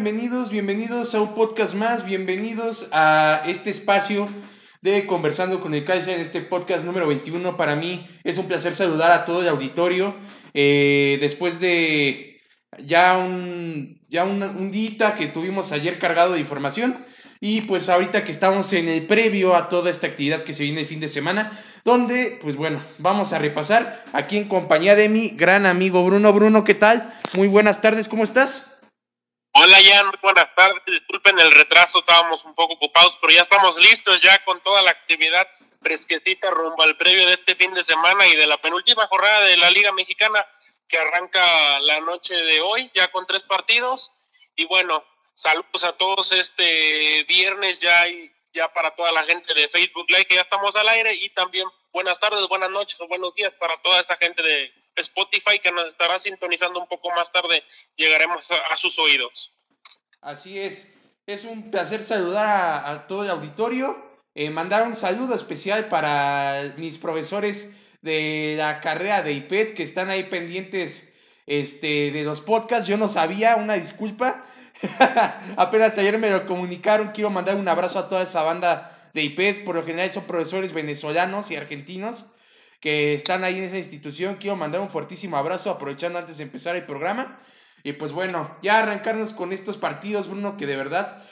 Bienvenidos, bienvenidos a un podcast más, bienvenidos a este espacio de Conversando con el Kaiser en este podcast número 21. Para mí es un placer saludar a todo el auditorio eh, después de ya un, ya un, un día que tuvimos ayer cargado de información. Y pues ahorita que estamos en el previo a toda esta actividad que se viene el fin de semana, donde pues bueno, vamos a repasar aquí en compañía de mi gran amigo Bruno. Bruno, ¿qué tal? Muy buenas tardes, ¿cómo estás? Hola Jan, muy buenas tardes. Disculpen el retraso, estábamos un poco ocupados, pero ya estamos listos ya con toda la actividad fresquecita rumbo al previo de este fin de semana y de la penúltima jornada de la Liga Mexicana que arranca la noche de hoy, ya con tres partidos. Y bueno, saludos a todos este viernes ya y ya para toda la gente de Facebook Live que ya estamos al aire y también buenas tardes, buenas noches o buenos días para toda esta gente de Spotify que nos estará sintonizando un poco más tarde, llegaremos a, sus oídos. Así es, es un placer saludar a, todo el auditorio, eh, mandar un saludo especial para mis profesores de la carrera de IPED que están ahí pendientes este, de los podcasts, yo no sabía, una disculpa, apenas ayer me lo comunicaron, quiero mandar un abrazo a toda esa banda de IPED, por lo general son profesores venezolanos y argentinos que están ahí en esa institución. Quiero mandar un fuertísimo abrazo aprovechando antes de empezar el programa. Y pues bueno, ya arrancarnos con estos partidos, Bruno, que de verdad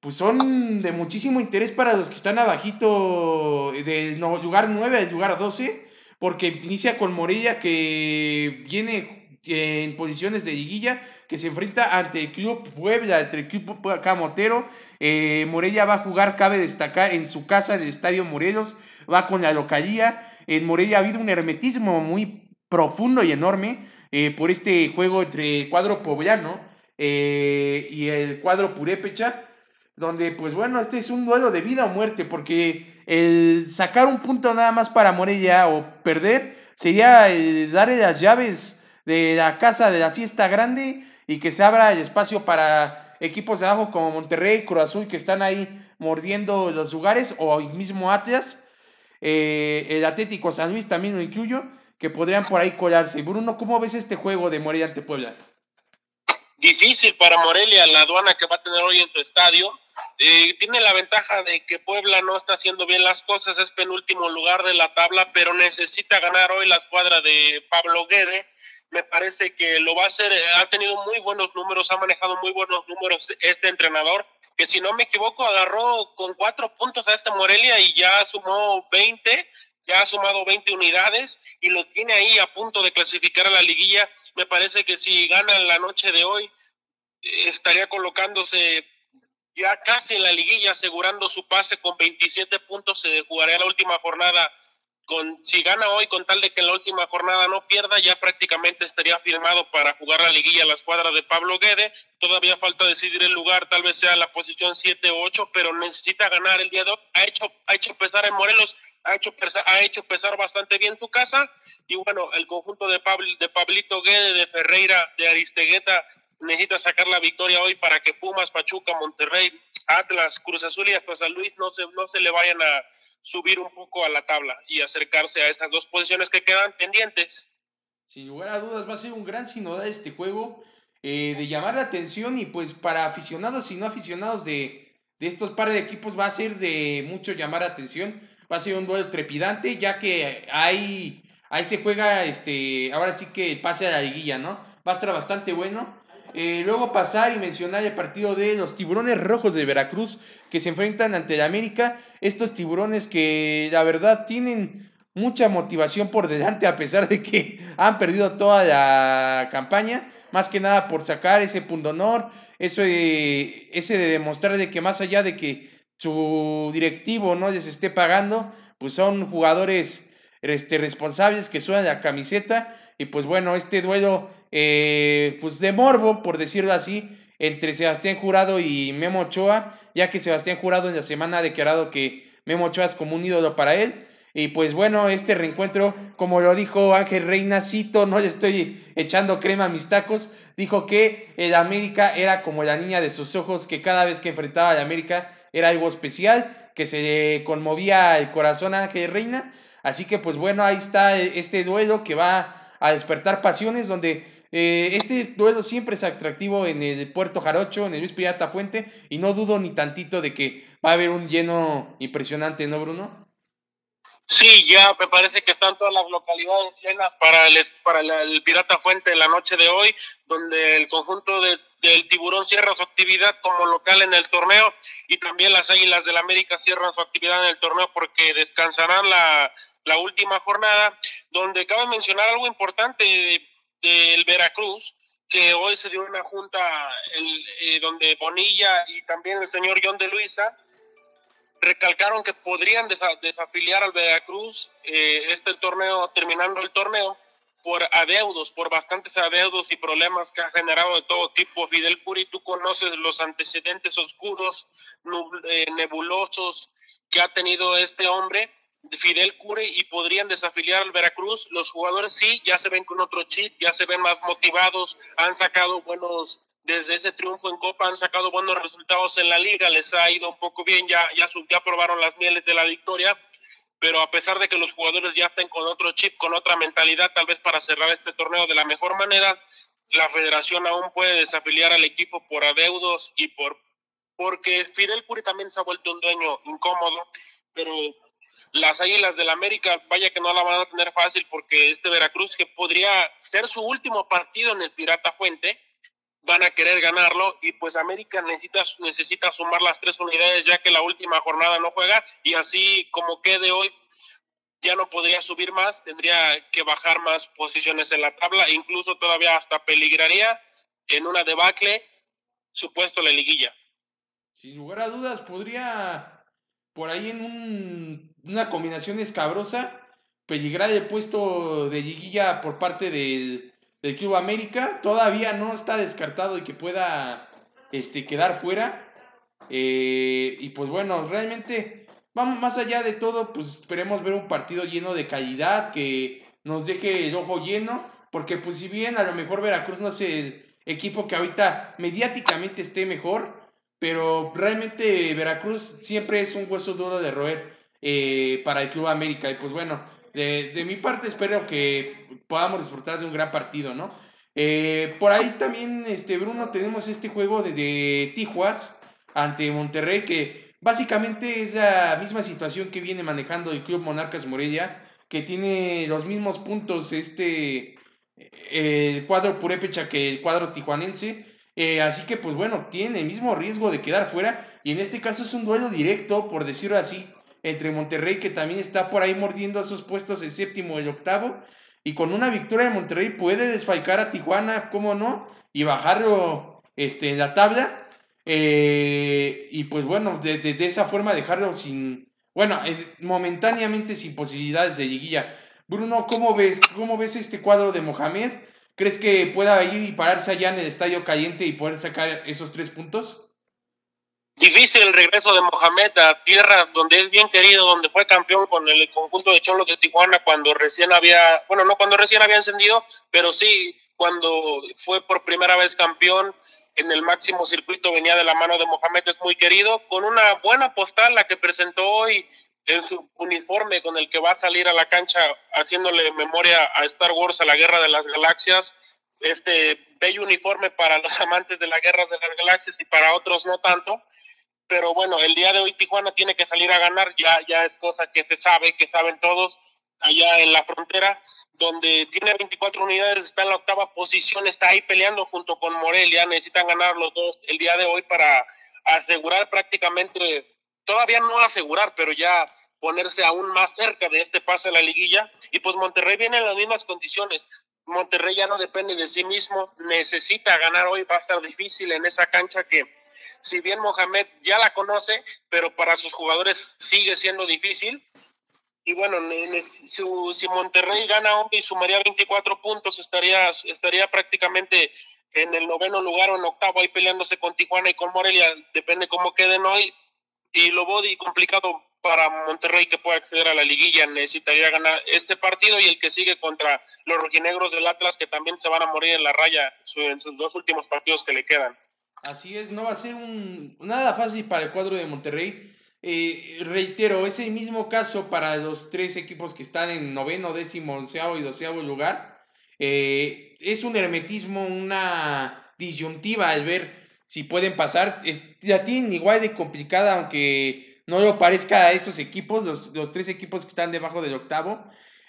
pues son de muchísimo interés para los que están abajito del lugar 9 al lugar 12, porque inicia con Morella que viene en posiciones de liguilla, que se enfrenta ante el Club Puebla, ante el Club Camotero. Eh, Morella va a jugar, cabe destacar, en su casa, el Estadio Morelos, va con la localía. En Morelia ha habido un hermetismo muy profundo y enorme eh, por este juego entre el cuadro poblano eh, y el cuadro purépecha, donde pues bueno, este es un duelo de vida o muerte, porque el sacar un punto nada más para Morelia o perder sería el darle las llaves de la casa de la fiesta grande y que se abra el espacio para equipos de abajo como Monterrey, Cruz Azul, que están ahí mordiendo los lugares, o el mismo Atlas, eh, el Atlético San Luis también lo incluyo, que podrían por ahí colarse. Bruno, ¿cómo ves este juego de Morelia ante Puebla? Difícil para Morelia, la aduana que va a tener hoy en su estadio. Eh, tiene la ventaja de que Puebla no está haciendo bien las cosas, es penúltimo lugar de la tabla, pero necesita ganar hoy la escuadra de Pablo Guede. Me parece que lo va a hacer, ha tenido muy buenos números, ha manejado muy buenos números este entrenador que si no me equivoco agarró con cuatro puntos a este Morelia y ya sumó 20, ya ha sumado 20 unidades y lo tiene ahí a punto de clasificar a la liguilla. Me parece que si gana la noche de hoy, estaría colocándose ya casi en la liguilla, asegurando su pase con 27 puntos. Se jugaría la última jornada si gana hoy con tal de que en la última jornada no pierda, ya prácticamente estaría firmado para jugar la liguilla la escuadra de Pablo Guede. Todavía falta decidir el lugar, tal vez sea la posición 7 o 8, pero necesita ganar el día de hoy. Ha hecho, ha hecho pesar en Morelos, ha hecho, pesar, ha hecho pesar bastante bien su casa. Y bueno, el conjunto de, Pablo, de Pablito Guede, de Ferreira, de Aristegueta, necesita sacar la victoria hoy para que Pumas, Pachuca, Monterrey, Atlas, Cruz Azul y hasta San Luis no se, no se le vayan a subir un poco a la tabla y acercarse a estas dos posiciones que quedan pendientes. Sin lugar a dudas, va a ser un gran sinodal este juego, eh, de llamar la atención y pues para aficionados y no aficionados de, de estos pares de equipos va a ser de mucho llamar la atención, va a ser un duelo trepidante ya que hay, ahí se juega, este, ahora sí que pase a la liguilla, ¿no? Va a estar bastante bueno. Eh, luego pasar y mencionar el partido de los tiburones rojos de Veracruz que se enfrentan ante el América. Estos tiburones que la verdad tienen mucha motivación por delante a pesar de que han perdido toda la campaña. Más que nada por sacar ese punto honor, eso ese de demostrar de que más allá de que su directivo no les esté pagando, pues son jugadores este, responsables que suenan la camiseta. Y pues bueno, este duelo eh, pues de morbo, por decirlo así, entre Sebastián Jurado y Memo Ochoa, ya que Sebastián Jurado en la semana ha declarado que Memo Ochoa es como un ídolo para él. Y pues bueno, este reencuentro, como lo dijo Ángel Reina, cito, no le estoy echando crema a mis tacos, dijo que el América era como la niña de sus ojos, que cada vez que enfrentaba al América era algo especial, que se le conmovía el corazón a Ángel Reina. Así que pues bueno, ahí está este duelo que va a despertar pasiones, donde eh, este duelo siempre es atractivo en el Puerto Jarocho, en el Luis Pirata Fuente, y no dudo ni tantito de que va a haber un lleno impresionante, ¿no, Bruno? Sí, ya me parece que están todas las localidades llenas para el, para el Pirata Fuente la noche de hoy, donde el conjunto de, del Tiburón cierra su actividad como local en el torneo y también las Águilas del América cierran su actividad en el torneo porque descansarán la, la última jornada, donde cabe mencionar algo importante del Veracruz, que hoy se dio una junta eh, donde Bonilla y también el señor John de Luisa recalcaron que podrían desafiliar al Veracruz eh, este torneo, terminando el torneo, por adeudos, por bastantes adeudos y problemas que ha generado de todo tipo. Fidel Puri, tú conoces los antecedentes oscuros, eh, nebulosos que ha tenido este hombre Fidel Cure y podrían desafiliar al Veracruz. Los jugadores sí, ya se ven con otro chip, ya se ven más motivados, han sacado buenos, desde ese triunfo en Copa, han sacado buenos resultados en la liga, les ha ido un poco bien, ya, ya, ya probaron las mieles de la victoria, pero a pesar de que los jugadores ya estén con otro chip, con otra mentalidad, tal vez para cerrar este torneo de la mejor manera, la federación aún puede desafiliar al equipo por adeudos y por porque Fidel Curi también se ha vuelto un dueño incómodo, pero las Águilas del América, vaya que no la van a tener fácil porque este Veracruz, que podría ser su último partido en el Pirata Fuente, van a querer ganarlo y pues América necesita, necesita sumar las tres unidades ya que la última jornada no juega y así como quede hoy ya no podría subir más, tendría que bajar más posiciones en la tabla, e incluso todavía hasta peligraría en una debacle supuesto la liguilla. Sin lugar a dudas, podría por ahí en un, una combinación escabrosa, peligrar el puesto de liguilla por parte del, del, Club América. Todavía no está descartado y que pueda este, quedar fuera. Eh, y pues bueno, realmente, vamos más allá de todo, pues esperemos ver un partido lleno de calidad, que nos deje el ojo lleno, porque pues si bien a lo mejor Veracruz no es el equipo que ahorita mediáticamente esté mejor, pero realmente Veracruz siempre es un hueso duro de roer eh, para el Club América. Y pues bueno, de, mi parte espero que podamos disfrutar de un gran partido, ¿no? Eh, por ahí también, este, Bruno, tenemos este juego de, de Tijuas ante Monterrey, que básicamente es la misma situación que viene manejando el Club Monarcas Morelia, que tiene los mismos puntos este el cuadro purépecha que el cuadro tijuanense. Eh, así que, pues bueno, tiene el mismo riesgo de quedar fuera. Y en este caso es un duelo directo, por decirlo así, entre Monterrey, que también está por ahí mordiendo esos puestos el séptimo el octavo. Y con una victoria de Monterrey puede desfalcar a Tijuana, cómo no, y bajarlo este, en la tabla. Eh, y pues bueno, de, de, esa forma dejarlo sin, bueno, eh, momentáneamente sin posibilidades de liguilla. Bruno, ¿cómo ves, ¿cómo ves este cuadro de Mohamed? ¿Crees que pueda ir y pararse allá en el estadio caliente y poder sacar esos tres puntos? Difícil el regreso de Mohamed a tierras donde es bien querido, donde fue campeón con el conjunto de Cholos de Tijuana cuando recién había, bueno, no cuando recién había encendido, pero sí cuando fue por primera vez campeón en el máximo circuito venía de la mano de Mohamed, es muy querido, con una buena postal la que presentó hoy en su uniforme con el que va a salir a la cancha haciéndole memoria a Star Wars, a la Guerra de las Galaxias, este bello uniforme para los amantes de la Guerra de las Galaxias y para otros no tanto. Pero bueno, el día de hoy Tijuana tiene que salir a ganar, ya, ya es cosa que se sabe, que saben todos, allá en la frontera, donde tiene 24 unidades, está en la octava posición, está ahí peleando junto con Morelia, necesitan ganar los dos el día de hoy para asegurar prácticamente, todavía no asegurar, pero ya ponerse aún más cerca de este pase a la liguilla. Y pues Monterrey viene en las mismas condiciones. Monterrey ya no depende de sí mismo, necesita ganar hoy, va a estar difícil en esa cancha que si bien Mohamed ya la conoce, pero para sus jugadores sigue siendo difícil. Y bueno, si Monterrey gana hoy y sumaría 24 puntos, estaría, estaría prácticamente en el noveno lugar o en octavo ahí peleándose con Tijuana y con Morelia, depende cómo queden hoy. Y lo body complicado para Monterrey que pueda acceder a la liguilla necesitaría ganar este partido y el que sigue contra los rojinegros del Atlas que también se van a morir en la raya en sus dos últimos partidos que le quedan. Así es, no va a ser un, nada fácil para el cuadro de Monterrey. Eh, reitero, es el mismo caso para los tres equipos que están en noveno, décimo, onceavo y doceavo lugar. Eh, es un hermetismo, una disyuntiva al ver si pueden pasar. ya tienen igual de complicada, aunque no lo parezca a esos equipos, los, tres equipos que están debajo del octavo.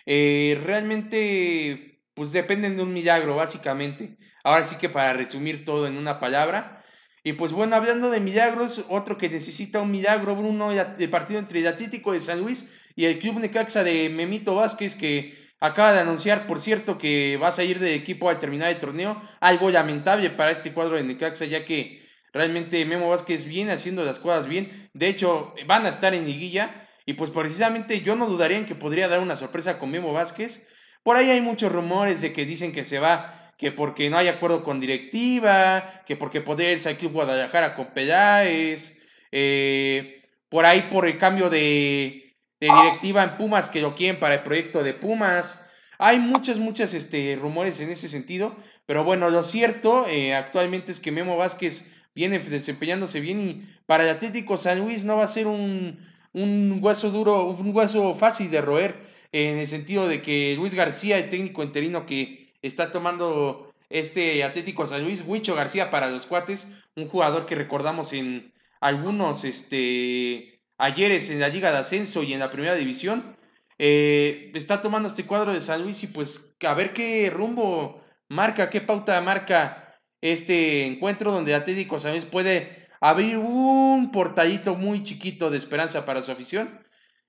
Eh, realmente, pues dependen de un milagro, básicamente. Ahora sí que para resumir todo en una palabra. Y pues bueno, hablando de milagros, otro que necesita un milagro, Bruno, el partido entre el Atlético de San Luis y el Club Necaxa de Memito Vázquez, que acaba de anunciar, por cierto, que va a salir de equipo al terminar el torneo. Algo lamentable para este cuadro de Necaxa, ya que realmente Memo Vázquez viene haciendo las cosas bien. De hecho, van a estar en liguilla. Y pues precisamente yo no dudaría en que podría dar una sorpresa con Memo Vázquez. Por ahí hay muchos rumores de que dicen que se va, que porque no hay acuerdo con directiva, que porque podría irse aquí a Guadalajara con Peláez, eh, por ahí por el cambio de, directiva en Pumas que lo quieren para el proyecto de Pumas. Hay muchos, muchos este, rumores en ese sentido, pero bueno, lo cierto eh, actualmente es que Memo Vázquez viene desempeñándose bien y para el Atlético San Luis no va a ser un, un hueso duro, un hueso fácil de roer, en el sentido de que Luis García, el técnico interino que está tomando este Atlético San Luis, Huicho García para los cuates, un jugador que recordamos en algunos este, ayeres en la Liga de Ascenso y en la Primera División, eh, está tomando este cuadro de San Luis y pues a ver qué rumbo marca, qué pauta marca este encuentro donde Atlético San puede abrir un portadito muy chiquito de esperanza para su afición.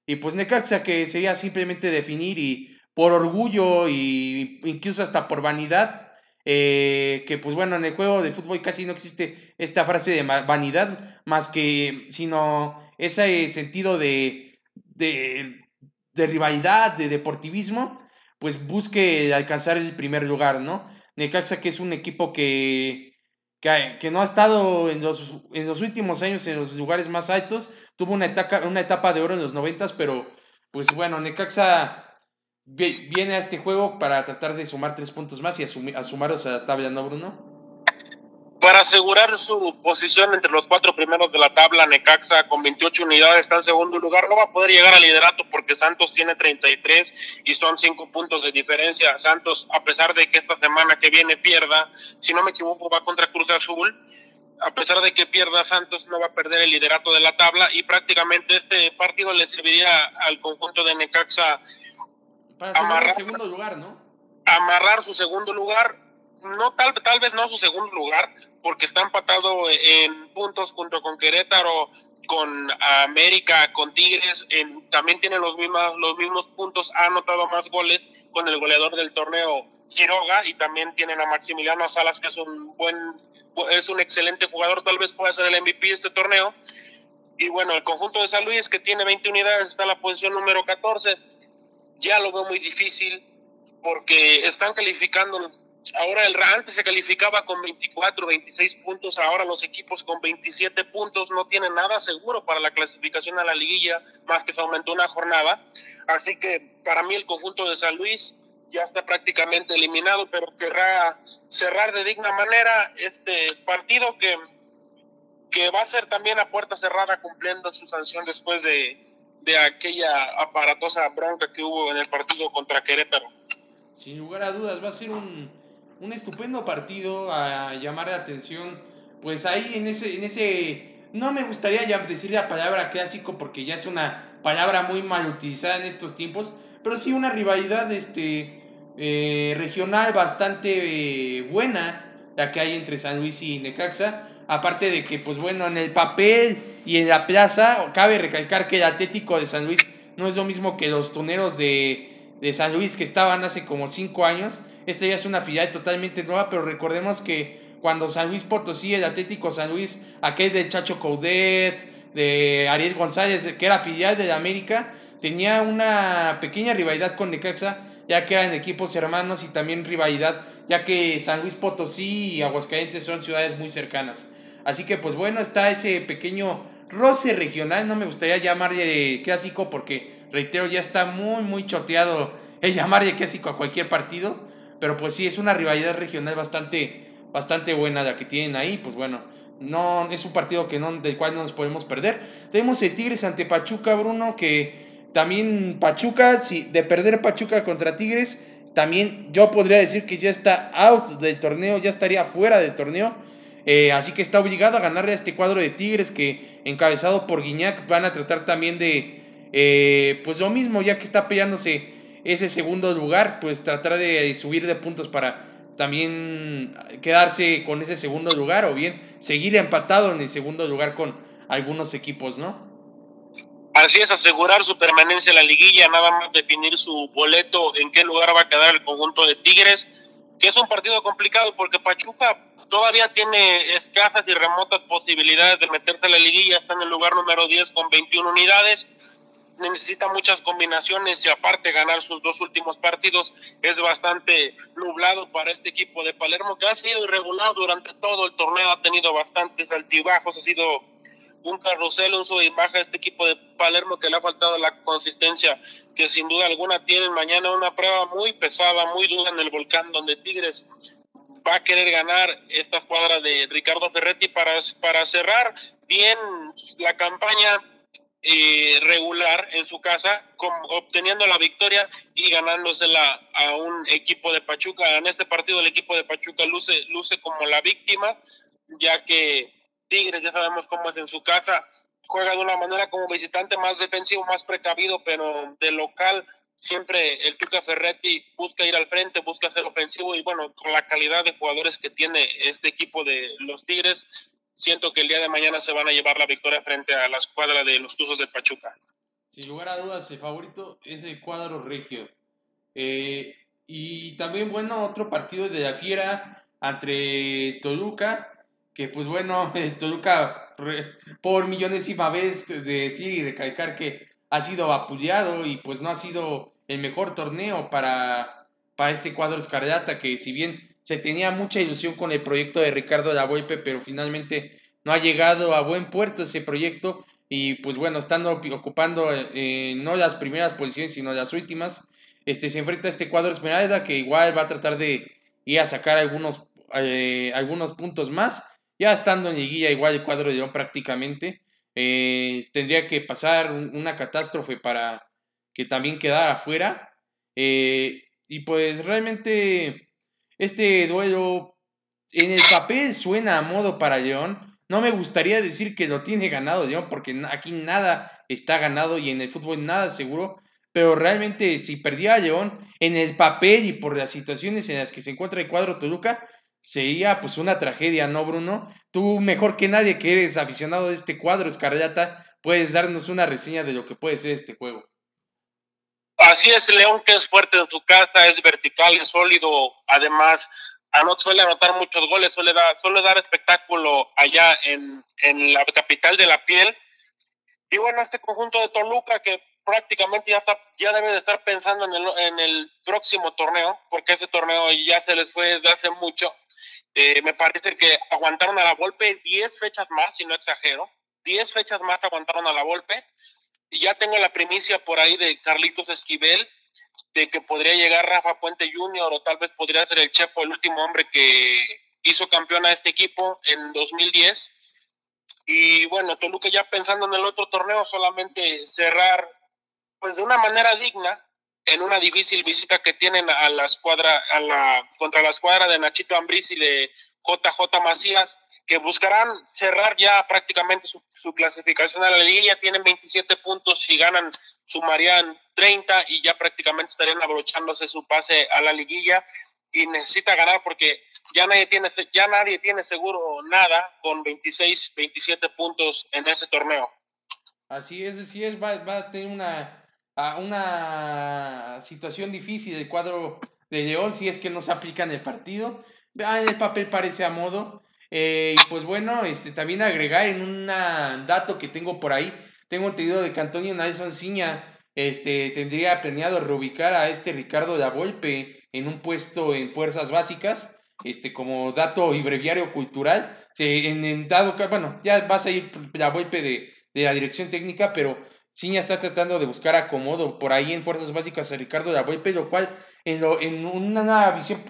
Y pues Necaxa que sería simplemente definir y por orgullo y incluso hasta por vanidad, eh, que pues bueno, en el juego de fútbol casi no existe esta frase de vanidad, más que sino ese sentido de, de, de rivalidad, de deportivismo, pues busque alcanzar el primer lugar, ¿no? Necaxa que es un equipo que que, no ha estado en los, en los últimos años en los lugares más altos. Tuvo una etapa, una etapa de oro en los noventas, pero pues bueno, Necaxa viene a este juego para tratar de sumar tres puntos más y a, a sumaros a la tabla, ¿no, Bruno? Para asegurar su posición entre los cuatro primeros de la tabla, Necaxa con 28 unidades está en segundo lugar. No va a poder llegar al liderato porque Santos tiene 33 y son 5 puntos de diferencia. Santos, a pesar de que esta semana que viene pierda, si no me equivoco, va contra Cruz Azul. A pesar de que pierda Santos, no va a perder el liderato de la tabla y prácticamente este partido le serviría al conjunto de Necaxa para amarrar segundo lugar, ¿no? Amarrar su segundo lugar no tal, tal vez no su segundo lugar, porque está empatado en puntos junto con Querétaro, con América, con Tigres, en, también tiene los mismos, los mismos puntos, ha anotado más goles con el goleador del torneo Quiroga y también tienen a Maximiliano Salas que es un buen es un excelente jugador, tal vez pueda ser el MVP de este torneo. Y bueno, el conjunto de San Luis que tiene 20 unidades está en la posición número 14. Ya lo veo muy difícil porque están calificando Ahora el antes se calificaba con 24, 26 puntos, ahora los equipos con 27 puntos no tienen nada seguro para la clasificación a la liguilla, más que se aumentó una jornada. Así que para mí el conjunto de San Luis ya está prácticamente eliminado, pero querrá cerrar de digna manera este partido que, que va a ser también a puerta cerrada cumpliendo su sanción después de, de aquella aparatosa bronca que hubo en el partido contra Querétaro. Sin lugar a dudas, va a ser un, un estupendo partido a llamar la atención. Pues ahí en ese, en ese, no me gustaría ya decir la palabra clásico porque ya es una palabra muy mal utilizada en estos tiempos, pero sí una rivalidad este, eh, regional bastante eh, buena, la que hay entre San Luis y Necaxa. Aparte de que, pues bueno, en el papel y en la plaza, cabe recalcar que el Atlético de San Luis no es lo mismo que los tuneros de, de San Luis que estaban hace como cinco años esta ya es una filial totalmente nueva, pero recordemos que cuando San Luis Potosí, el Atlético San Luis, aquel del Chacho Coudet, de Ariel González, que era filial de América, tenía una pequeña rivalidad con Necaxa, ya que eran equipos hermanos y también rivalidad, ya que San Luis Potosí y Aguascalientes son ciudades muy cercanas. Así que pues bueno, está ese pequeño roce regional, no me gustaría llamarle clásico porque, reitero, ya está muy, muy choteado el llamarle clásico a cualquier partido. Pero pues sí, es una rivalidad regional bastante, bastante buena la que tienen ahí. Pues bueno, no es un partido que no, del cual no nos podemos perder. Tenemos el Tigres ante Pachuca, Bruno, que también Pachuca, si de perder Pachuca contra Tigres, también yo podría decir que ya está out del torneo, ya estaría fuera del torneo. Eh, así que está obligado a ganarle a este cuadro de Tigres que, encabezado por Guiñac, van a tratar también de, eh, pues lo mismo, ya que está peleándose ese segundo lugar, pues tratar de subir de puntos para también quedarse con ese segundo lugar o bien seguir empatado en el segundo lugar con algunos equipos, ¿no? Así es, asegurar su permanencia en la liguilla, nada más definir su boleto, en qué lugar va a quedar el conjunto de Tigres, que es un partido complicado porque Pachuca todavía tiene escasas y remotas posibilidades de meterse a la liguilla, está en el lugar número 10 con 21 unidades, necesita muchas combinaciones y aparte ganar sus dos últimos partidos es bastante nublado para este equipo de Palermo que ha sido irregular durante todo el torneo, ha tenido bastantes altibajos, ha sido un carrusel, un sub y baja este equipo de Palermo que le ha faltado la consistencia que sin duda alguna tienen mañana una prueba muy pesada, muy dura en el volcán donde Tigres va a querer ganar esta cuadra de Ricardo Ferretti para, para cerrar bien la campaña eh, regular en su casa, obteniendo la victoria y ganándosela a un equipo de Pachuca. En este partido el equipo de Pachuca luce, luce como la víctima, ya que Tigres, ya sabemos cómo es en su casa, juega de una manera como visitante más defensivo, más precavido, pero de local siempre el Tuca Ferretti busca ir al frente, busca ser ofensivo y bueno, con la calidad de jugadores que tiene este equipo de los Tigres, siento que el día de mañana se van a llevar la victoria frente a la escuadra de los Tuzos de Pachuca. Sin lugar a dudas, el favorito es el cuadro regio. Eh, y también, bueno, otro partido de la Fiera entre Toluca que pues bueno, Toluca por millonésima vez de decir y recalcar que ha sido vapuleado y pues no ha sido el mejor torneo para, para este cuadro escarlata que si bien se tenía mucha ilusión con el proyecto de Ricardo Lavolpe, pero finalmente no ha llegado a buen puerto ese proyecto y pues bueno, estando ocupando eh, no las primeras posiciones sino las últimas, este, se enfrenta a este cuadro Esmeralda que igual va a tratar de ir a sacar algunos, eh, algunos puntos más ya estando en liguilla igual el cuadro de León prácticamente, eh, tendría que pasar una catástrofe para que también quedara afuera. Eh, y pues realmente este duelo en el papel suena a modo para León. No me gustaría decir que lo tiene ganado León, porque aquí nada está ganado y en el fútbol nada seguro. Pero realmente si perdía a León en el papel y por las situaciones en las que se encuentra el cuadro Toluca, sería pues una tragedia, ¿no, Bruno? Tú mejor que nadie que eres aficionado de este cuadro, Escarlata, puedes darnos una reseña de lo que puede ser este juego. Así es, León que es fuerte en su casa, es vertical, es sólido, además suele anotar muchos goles, suele dar, suele dar espectáculo allá en, en la capital de la piel. Y bueno, este conjunto de Toluca que prácticamente ya está, ya debe de estar pensando en el, en el próximo torneo, porque ese torneo ya se les fue desde hace mucho. Eh, me parece que aguantaron a la golpe 10 fechas más, si no exagero. 10 fechas más aguantaron a la golpe. Ya tengo la primicia por ahí de Carlitos Esquivel, de que podría llegar Rafa Puente Jr. o tal vez podría ser el Chepo, el último hombre que hizo campeón a este equipo en 2010. Y bueno, Toluca ya pensando en el otro torneo, solamente cerrar pues de una manera digna en una difícil visita que tienen a la escuadra, a la, contra la escuadra de Nachito Ambriz y de JJ Macías, buscarán cerrar ya prácticamente su, clasificación a la liguilla. Tienen 27 puntos y ganan, sumarían 30 y ya prácticamente estarían abrochándose su pase a la liguilla. Y necesita ganar porque ya nadie tiene, ya nadie tiene seguro nada con 26, 27 puntos en ese torneo. Así es, así es, va, va a tener una una situación difícil el cuadro de León si es que no se aplica en el partido. Ah, en el papel parece a modo. Eh, y pues bueno, este, también agregar en un dato que tengo por ahí, tengo entendido de que Antonio Nelson Ciña este, tendría planeado reubicar a este Ricardo Lavolpe en un puesto en fuerzas básicas, este, como dato y breviario cultural. en, en dado bueno, ya vas a ir la Volpe de, de la dirección técnica, pero Ciña está tratando de buscar acomodo por ahí en fuerzas básicas a Ricardo Lavolpe, lo cual en, lo, en una visión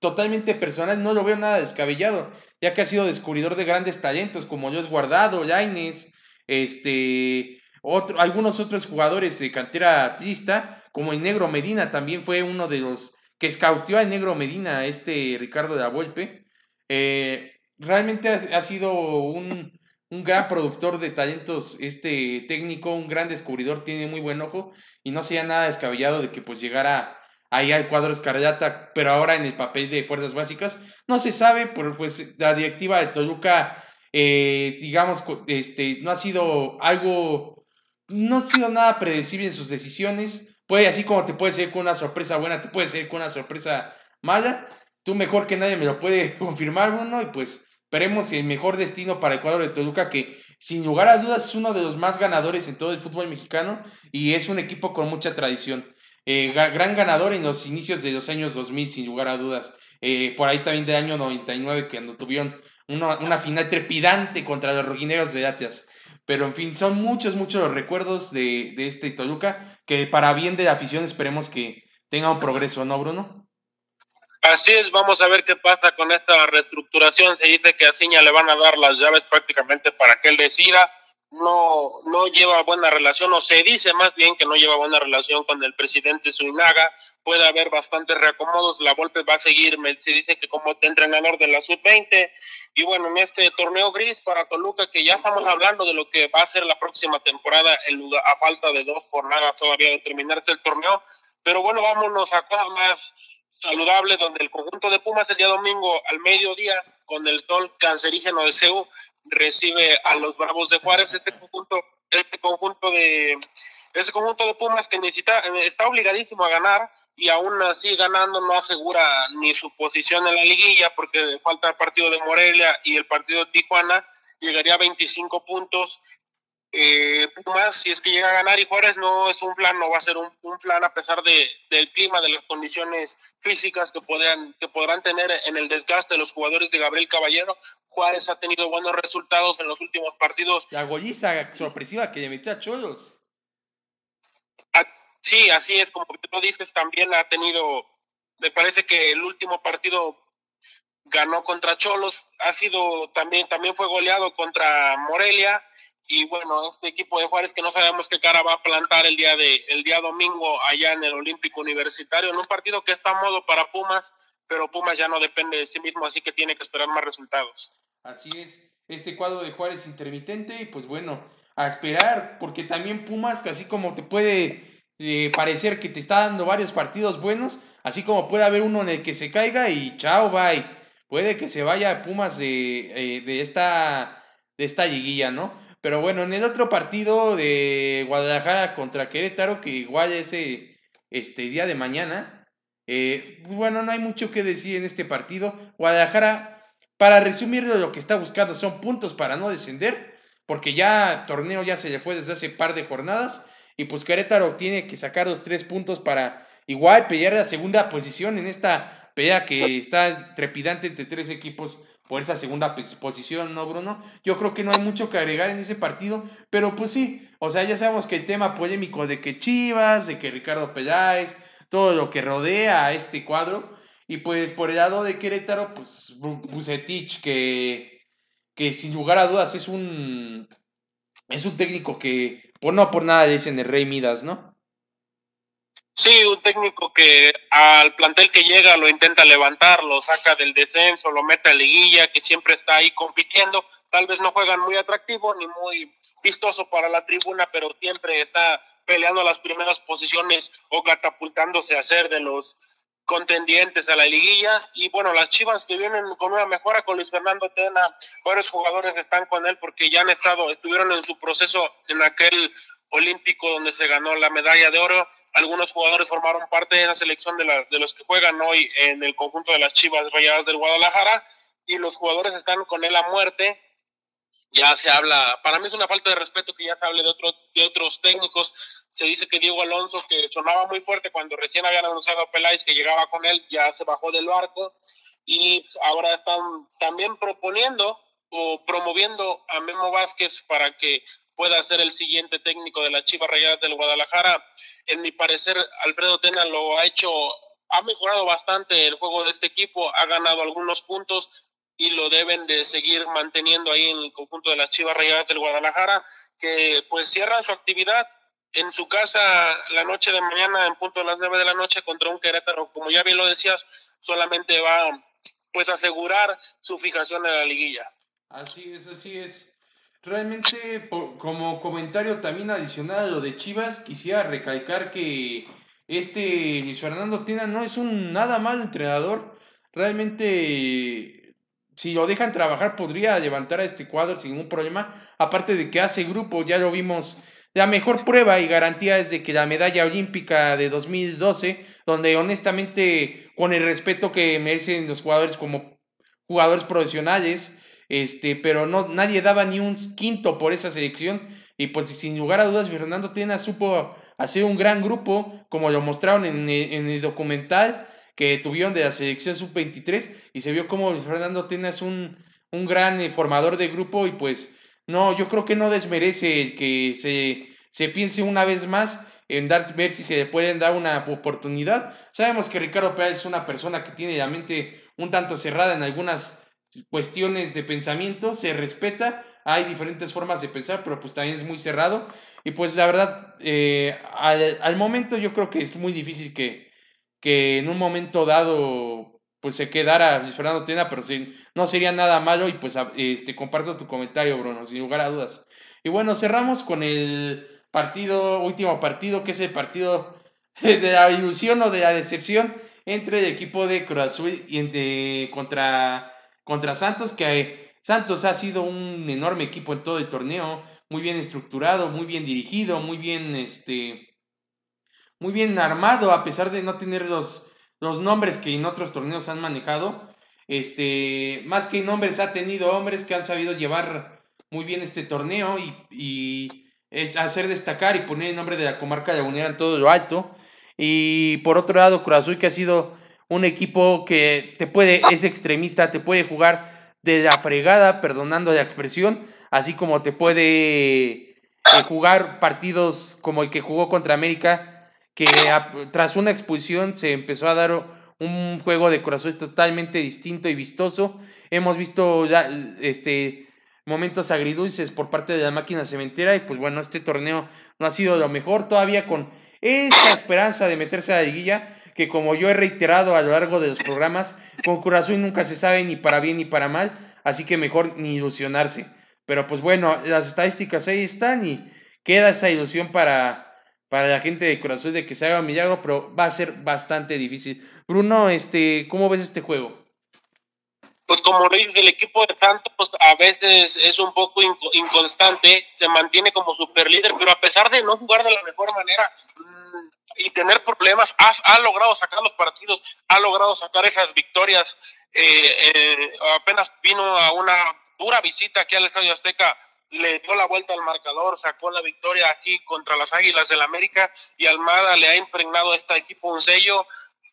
totalmente personal no lo veo nada descabellado, ya que ha sido descubridor de grandes talentos como Luis Guardado, Laines, este, otro, algunos otros jugadores de cantera trista, como el Negro Medina también fue uno de los que escautió al negro Medina, este Ricardo de la Volpe. Eh, realmente ha, sido un, un, gran productor de talentos, este técnico, un gran descubridor, tiene muy buen ojo y no sería nada descabellado de que pues llegara ahí al cuadro escarlata, pero ahora en el papel de fuerzas básicas. No se sabe, pero pues la directiva de Toluca, eh, digamos, este, no ha sido algo, no ha sido nada predecible en sus decisiones. Puede, así como te puede ser con una sorpresa buena, te puede ser con una sorpresa mala. Tú mejor que nadie me lo puede confirmar, uno, y pues esperemos el mejor destino para el cuadro de Toluca, que sin lugar a dudas es uno de los más ganadores en todo el fútbol mexicano y es un equipo con mucha tradición. Eh, gran ganador en los inicios de los años 2000, sin lugar a dudas. Eh, por ahí también del año 99, cuando tuvieron una, final trepidante contra los rojineros de Atlas. Pero en fin, son muchos, muchos los recuerdos de, de este Toluca, que para bien de la afición esperemos que tenga un progreso, ¿no, Bruno? Así es, vamos a ver qué pasa con esta reestructuración. Se dice que a Ciña le van a dar las llaves prácticamente para que él decida no, no lleva buena relación, o se dice más bien que no lleva buena relación con el presidente Suinaga, puede haber bastantes reacomodos, la Volpe va a seguir, se dice que como entrenador de la Sub-20, y bueno, en este torneo gris para Toluca, que ya estamos hablando de lo que va a ser la próxima temporada, a falta de dos jornadas todavía de terminarse el torneo, pero bueno, vámonos a cosas más saludables, donde el conjunto de Pumas el día domingo al mediodía, con el sol cancerígeno de CEU, recibe a los Bravos de Juárez, este conjunto, este conjunto de ese conjunto de Pumas que necesita, está obligadísimo a ganar y aún así ganando no asegura ni su posición en la liguilla porque falta el partido de Morelia y el partido de Tijuana, llegaría a 25 puntos eh, Pumas, si es que llega a ganar y Juárez no es un plan, no va a ser un, plan a pesar de, del clima, de las condiciones físicas que, podrán, que podrán tener en el desgaste de los jugadores de Gabriel Caballero. Juárez ha tenido buenos resultados en los últimos partidos. La golliza sorpresiva que le metió a Cholos. Ah, sí, así es, como tú dices, también ha tenido, me parece que el último partido ganó contra Cholos, ha sido también, también fue goleado contra Morelia y bueno, este equipo de Juárez que no sabemos qué cara va a plantar el día de el día domingo allá en el Olímpico Universitario, en un partido que está a modo para Pumas, pero Pumas ya no depende de sí mismo, así que tiene que esperar más resultados. Así es, este cuadro de Juárez intermitente, y pues bueno, a esperar, porque también Pumas, así como te puede eh, parecer que te está dando varios partidos buenos, así como puede haber uno en el que se caiga y chao, bye. Puede que se vaya Pumas de, eh, de esta de esta liguilla, ¿no? Pero bueno, en el otro partido de Guadalajara contra Querétaro, que igual es este día de mañana, eh, bueno, no hay mucho que decir en este partido. Guadalajara, para resumirlo, lo que está buscando son puntos para no descender, porque ya torneo ya se le fue desde hace par de jornadas, y pues Querétaro tiene que sacar los tres puntos para igual pelear la segunda posición en esta pelea que está trepidante entre tres equipos por esa segunda posición, ¿no, Bruno? Yo creo que no hay mucho que agregar en ese partido, pero pues sí, o sea, ya sabemos que el tema polémico de que Chivas, de que Ricardo Peláez, todo lo que rodea a este cuadro, y pues por el lado de Querétaro, pues Bucetich, que, que sin lugar a dudas es un, es un técnico que, por no por nada dicen el Rey Midas, ¿no? Sí, un técnico que al plantel que llega lo intenta levantar, lo saca del descenso, lo mete a liguilla, que siempre está ahí compitiendo. Tal vez no juegan muy atractivo ni muy vistoso para la tribuna, pero siempre está peleando las primeras posiciones o catapultándose a ser de los contendientes a la liguilla. Y bueno, las Chivas que vienen con una mejora con Luis Fernando Tena, varios jugadores están con él porque ya han estado, estuvieron en su proceso en aquel olímpico donde se ganó la medalla de oro. Algunos jugadores formaron parte de la selección de, los que juegan hoy en el conjunto de las Chivas Rayadas del Guadalajara y los jugadores están con él a muerte. Ya se habla, para mí es una falta de respeto que ya se hable de, otros de otros técnicos. Se dice que Diego Alonso, que sonaba muy fuerte cuando recién habían anunciado a Peláez que llegaba con él, ya se bajó del barco y ahora están también proponiendo o promoviendo a Memo Vázquez para que pueda ser el siguiente técnico de las Chivas Rayadas del Guadalajara. En mi parecer, Alfredo Tena lo ha hecho, ha mejorado bastante el juego de este equipo, ha ganado algunos puntos y lo deben de seguir manteniendo ahí en el conjunto de las Chivas Rayadas del Guadalajara, que pues cierran su actividad en su casa la noche de mañana en punto de las 9 de la noche contra un Querétaro, como ya bien lo decías, solamente va pues asegurar su fijación en la liguilla. Así es, así es. Realmente, como comentario también adicional a lo de Chivas, quisiera recalcar que este Luis Fernando Tena no es un nada mal entrenador. Realmente, si lo dejan trabajar, podría levantar a este cuadro sin ningún problema. Aparte de que hace grupo, ya lo vimos. La mejor prueba y garantía es de que la medalla olímpica de 2012, donde honestamente, con el respeto que merecen los jugadores como jugadores profesionales, este, pero no, nadie daba ni un quinto por esa selección. Y pues sin lugar a dudas, Fernando Tena supo hacer un gran grupo, como lo mostraron en el, documental que tuvieron de la selección sub-23, y se vio como Fernando Tena es un, un gran eh, formador de grupo, y pues no, yo creo que no desmerece que se, se piense una vez más en dar, ver si se le pueden dar una oportunidad. Sabemos que Ricardo Pérez es una persona que tiene la mente un tanto cerrada en algunas cuestiones de pensamiento, se respeta, hay diferentes formas de pensar, pero pues también es muy cerrado. Y pues la verdad, eh, al, momento yo creo que es muy difícil que, que en un momento dado pues se quedara Fernando Tena, pero no sería nada malo y pues este, comparto tu comentario, Bruno, sin lugar a dudas. Y bueno, cerramos con el partido, último partido, que es el partido de la ilusión o de la decepción entre el equipo de Cruz Azul y contra contra Santos, que Santos ha sido un enorme equipo en todo el torneo, muy bien estructurado, muy bien dirigido, muy bien, este, muy bien armado, a pesar de no tener los, los nombres que en otros torneos han manejado. Este, más que nombres, ha tenido hombres que han sabido llevar muy bien este torneo y, y hacer destacar y poner el nombre de la comarca lagunera en todo lo alto. Y por otro lado, Cruz que ha sido un equipo que te puede, es extremista, te puede jugar de la fregada, perdonando la expresión, así como te puede eh, jugar partidos como el que jugó contra América, que tras una expulsión se empezó a dar un juego de corazón totalmente distinto y vistoso. Hemos visto ya este momentos agridulces por parte de la máquina cementera y pues bueno, este torneo no ha sido lo mejor todavía con esta esperanza de meterse a la liguilla que como yo he reiterado a lo largo de los programas, con Curazú nunca se sabe ni para bien ni para mal, así que mejor ni ilusionarse. Pero pues bueno, las estadísticas ahí están y queda esa ilusión para, para la gente de Curazú de que se haga milagro, pero va a ser bastante difícil. Bruno, este, ¿cómo ves este juego? Pues como lo dices, el equipo de Santos pues, a veces es un poco inconstante, se mantiene como super líder, pero a pesar de no jugar de la mejor manera, y tener problemas, ha, logrado sacar los partidos, ha logrado sacar esas victorias. Eh, eh, apenas vino a una dura visita aquí al Estadio Azteca, le dio la vuelta al marcador, sacó la victoria aquí contra las Águilas del América y Almada le ha impregnado a este equipo un sello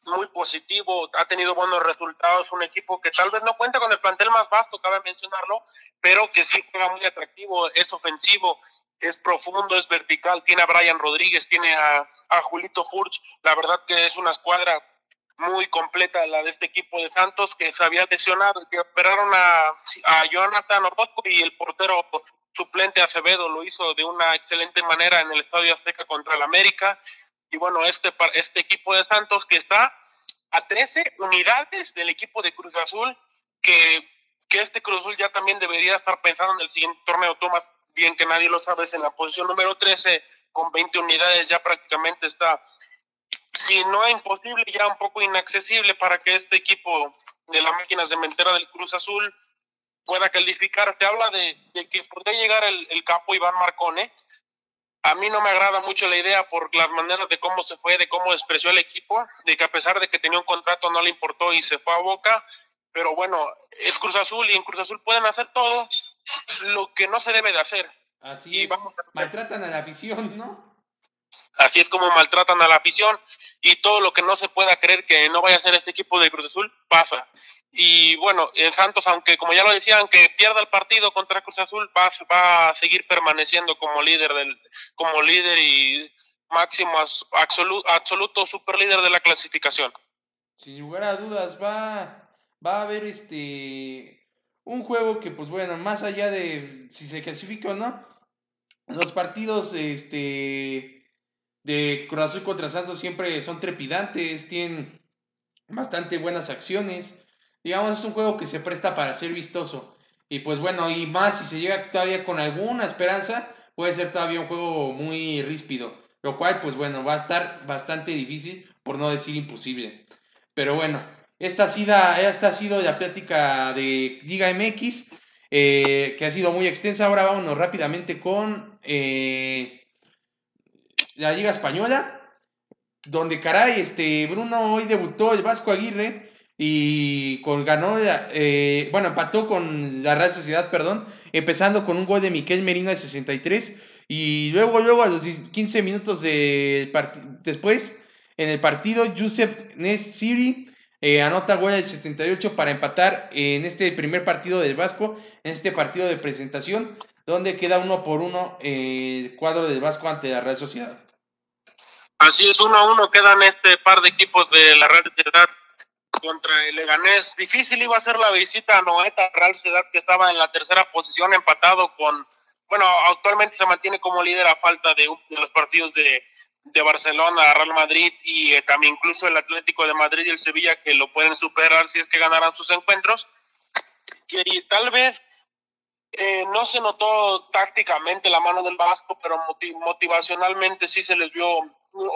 muy positivo, ha tenido buenos resultados, un equipo que tal vez no cuenta con el plantel más vasto, cabe mencionarlo, pero que sí juega muy atractivo, es ofensivo es profundo, es vertical, tiene a Brian Rodríguez, tiene a, Julito Furch, la verdad que es una escuadra muy completa la de este equipo de Santos que se había lesionado, que operaron a, a Jonathan Orozco y el portero suplente Acevedo lo hizo de una excelente manera en el Estadio Azteca contra el América. Y bueno, este, este equipo de Santos que está a 13 unidades del equipo de Cruz Azul, que, que este Cruz Azul ya también debería estar pensando en el siguiente torneo. Tomás, bien que nadie lo sabe, es en la posición número 13 con 20 unidades, ya prácticamente está, si no imposible, ya un poco inaccesible para que este equipo de la máquina cementera del Cruz Azul pueda calificar. Te habla de, que podría llegar el, el, capo Iván Marcone. A mí no me agrada mucho la idea por las maneras de cómo se fue, de cómo expresó el equipo, de que a pesar de que tenía un contrato no le importó y se fue a Boca. Pero bueno, es Cruz Azul y en Cruz Azul pueden hacer todo lo que no se debe de hacer. Así es. maltratan a la afición, ¿no? Así es como maltratan a la afición y todo lo que no se pueda creer que no vaya a ser ese equipo de Cruz Azul pasa. Y bueno, el Santos, aunque como ya lo decía, aunque pierda el partido contra Cruz Azul, va, va a seguir permaneciendo como líder del, como líder y máximo absoluto, absoluto super líder de la clasificación. Sin lugar a dudas, va, va a haber este un juego que, pues bueno, más allá de si se clasifica o no, los partidos este, de Cruz Azul contra Santos siempre son trepidantes, tienen bastante buenas acciones. Digamos, es un juego que se presta para ser vistoso. Y pues bueno, y más si se llega todavía con alguna esperanza, puede ser todavía un juego muy ríspido. Lo cual, pues bueno, va a estar bastante difícil, por no decir imposible. Pero bueno, esta ha sido, esta ha sido la plática de Liga MX, eh, que ha sido muy extensa. Ahora vámonos rápidamente con eh, la Liga Española, donde caray, este, Bruno hoy debutó el Vasco Aguirre y con, ganó, eh, bueno, empató con la Real Sociedad, perdón, empezando con un gol de Miquel Merino de 63 y luego, luego a los 15 minutos de después, en el partido, Yusef Nesiri eh, anota gol del 78 para empatar en este primer partido del Vasco, en este partido de presentación, donde queda uno por uno el cuadro del Vasco ante la Real Sociedad. Así es, uno a uno quedan este par de equipos de la Real Sociedad contra el Leganés. Difícil iba a ser la visita a Noeta, Real Sociedad, que estaba en la tercera posición, empatado con. Bueno, actualmente se mantiene como líder a falta de, los partidos de, de, Barcelona, Real Madrid y eh, también incluso el Atlético de Madrid y el Sevilla, que lo pueden superar si es que ganaran sus encuentros. Tal vez eh, no se notó tácticamente la mano del Vasco, pero motivacionalmente sí se les vio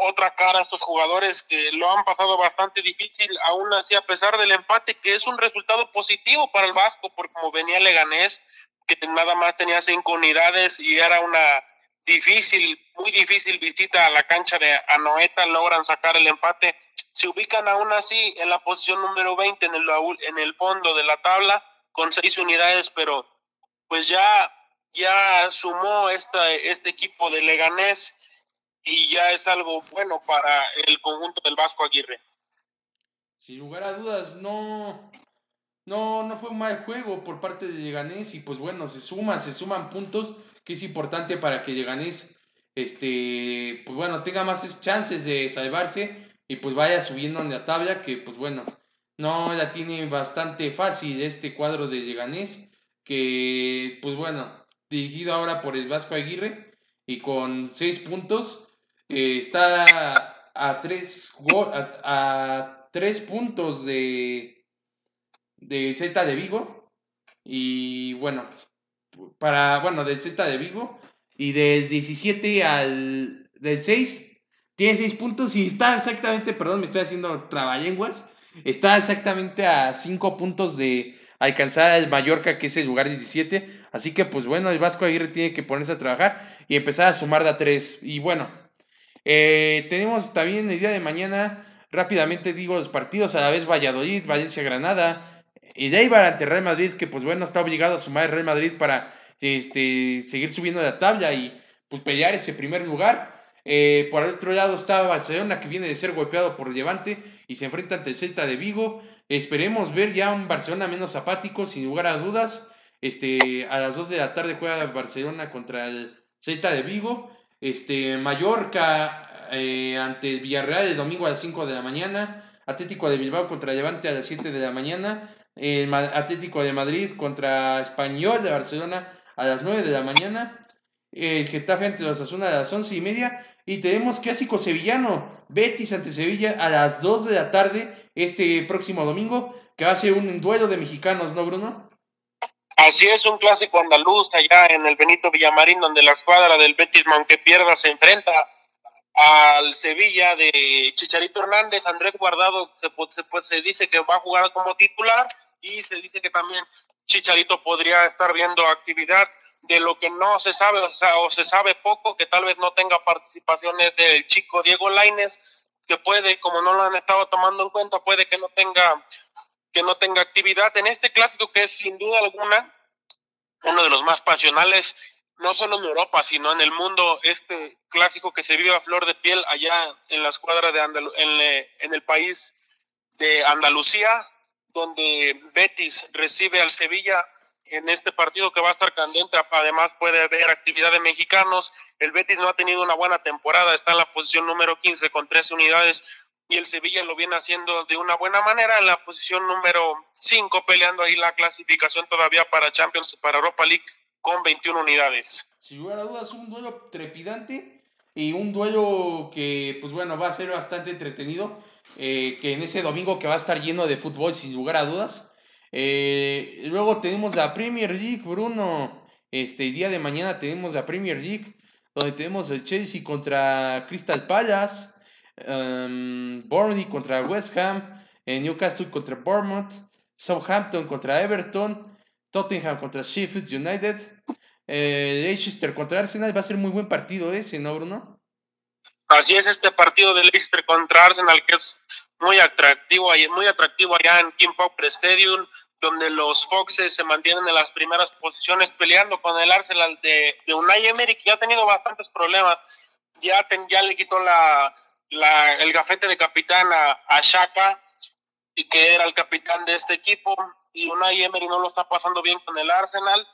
otra cara a estos jugadores que lo han pasado bastante difícil, aún así a pesar del empate, que es un resultado positivo para el Vasco, porque como venía Leganés, que nada más tenía cinco unidades y era una difícil, muy difícil visita a la cancha de Anoeta, logran sacar el empate, se ubican aún así en la posición número 20 en el, en el fondo de la tabla con seis unidades, pero pues ya, ya sumó esta, este equipo de Leganés y ya es algo bueno para el conjunto del Vasco Aguirre. Sin lugar a dudas, no, no, no fue un mal juego por parte de Leganés y pues bueno, se suma, se suman puntos que es importante para que Leganés, este, pues bueno, tenga más chances de salvarse y pues vaya subiendo en la tabla que pues bueno, no la tiene bastante fácil este cuadro de Leganés que pues bueno, dirigido ahora por el Vasco Aguirre y con seis puntos está a tres, a, tres puntos de, de Z de Vigo. Y bueno, para, bueno, del Z de Vigo. Y del 17 al del 6, tiene 6 puntos y está exactamente, perdón, me estoy haciendo trabalenguas. Está exactamente a 5 puntos de alcanzar el Mallorca, que es el lugar 17. Así que, pues bueno, el Vasco Aguirre tiene que ponerse a trabajar y empezar a sumar de a 3. Y bueno, eh, tenemos también el día de mañana, rápidamente digo, los partidos a la vez Valladolid, Valencia, Granada, y Eibar ante Real Madrid, que pues bueno, está obligado a sumar el Real Madrid para este, seguir subiendo la tabla y pues pelear ese primer lugar. Eh, por el otro lado está Barcelona que viene de ser golpeado por Levante y se enfrenta ante el Celta de Vigo. Esperemos ver ya un Barcelona menos apático, sin lugar a dudas. Este, a las 2 de la tarde juega Barcelona contra el Celta de Vigo. Este, Mallorca eh, ante Villarreal el domingo a las 5 de la mañana. Atlético de Bilbao contra Levante a las 7 de la mañana. El Atlético de Madrid contra Español de Barcelona a las 9 de la mañana. El Getafe ante los Asuna a las 11 y media. Y tenemos clásico sevillano, Betis ante Sevilla a las 2 de la tarde este próximo domingo, que va a ser un duelo de mexicanos, ¿no, Bruno? Así es, un clásico andaluz allá en el Benito Villamarín, donde la escuadra del Betis, aunque pierda, se enfrenta al Sevilla de Chicharito Hernández. Andrés Guardado se, se, se dice que va a jugar como titular y se dice que también Chicharito podría estar viendo actividad de lo que no se sabe o, sea, o se sabe poco, que tal vez no tenga participaciones del chico Diego Laines, que puede, como no lo han estado tomando en cuenta, puede que no tenga que no tenga actividad en este clásico que es sin duda alguna uno de los más pasionales, no solo en Europa, sino en el mundo, este clásico que se vive a flor de piel allá en la escuadra de en, en el país de Andalucía, donde Betis recibe al Sevilla en este partido que va a estar candente. Además, puede haber actividad de mexicanos. El Betis no ha tenido una buena temporada, está en la posición número 15 con tres unidades y el Sevilla lo viene haciendo de una buena manera en la posición número 5, peleando ahí la clasificación todavía para Champions, para Europa League con 21 unidades. Sin lugar a dudas, un duelo trepidante. y un duelo que, pues bueno, va a ser bastante entretenido, eh, que en ese domingo que va a estar lleno de fútbol, sin lugar a dudas. Eh, luego tenemos la Premier League, Bruno. Este día de mañana tenemos la Premier League, donde tenemos el Chelsea contra Crystal Palace, um, Burnley contra West Ham, eh, Newcastle contra Bournemouth, Southampton contra Everton, Tottenham contra Sheffield United, Leicester contra Arsenal. Va a ser muy buen partido ese, ¿no, Bruno? Así es este partido de Leicester contra Arsenal, que es muy atractivo, muy atractivo allá en King Power Stadium, donde los Foxes se mantienen en las primeras posiciones peleando con el Arsenal de, de Unai Emery, que ya ha tenido bastantes problemas. Ya, ya le quitó la, la, el gafete de capitán a, a Shaka, y que era el capitán de este equipo, y Unai Emery no lo está pasando bien con el Arsenal.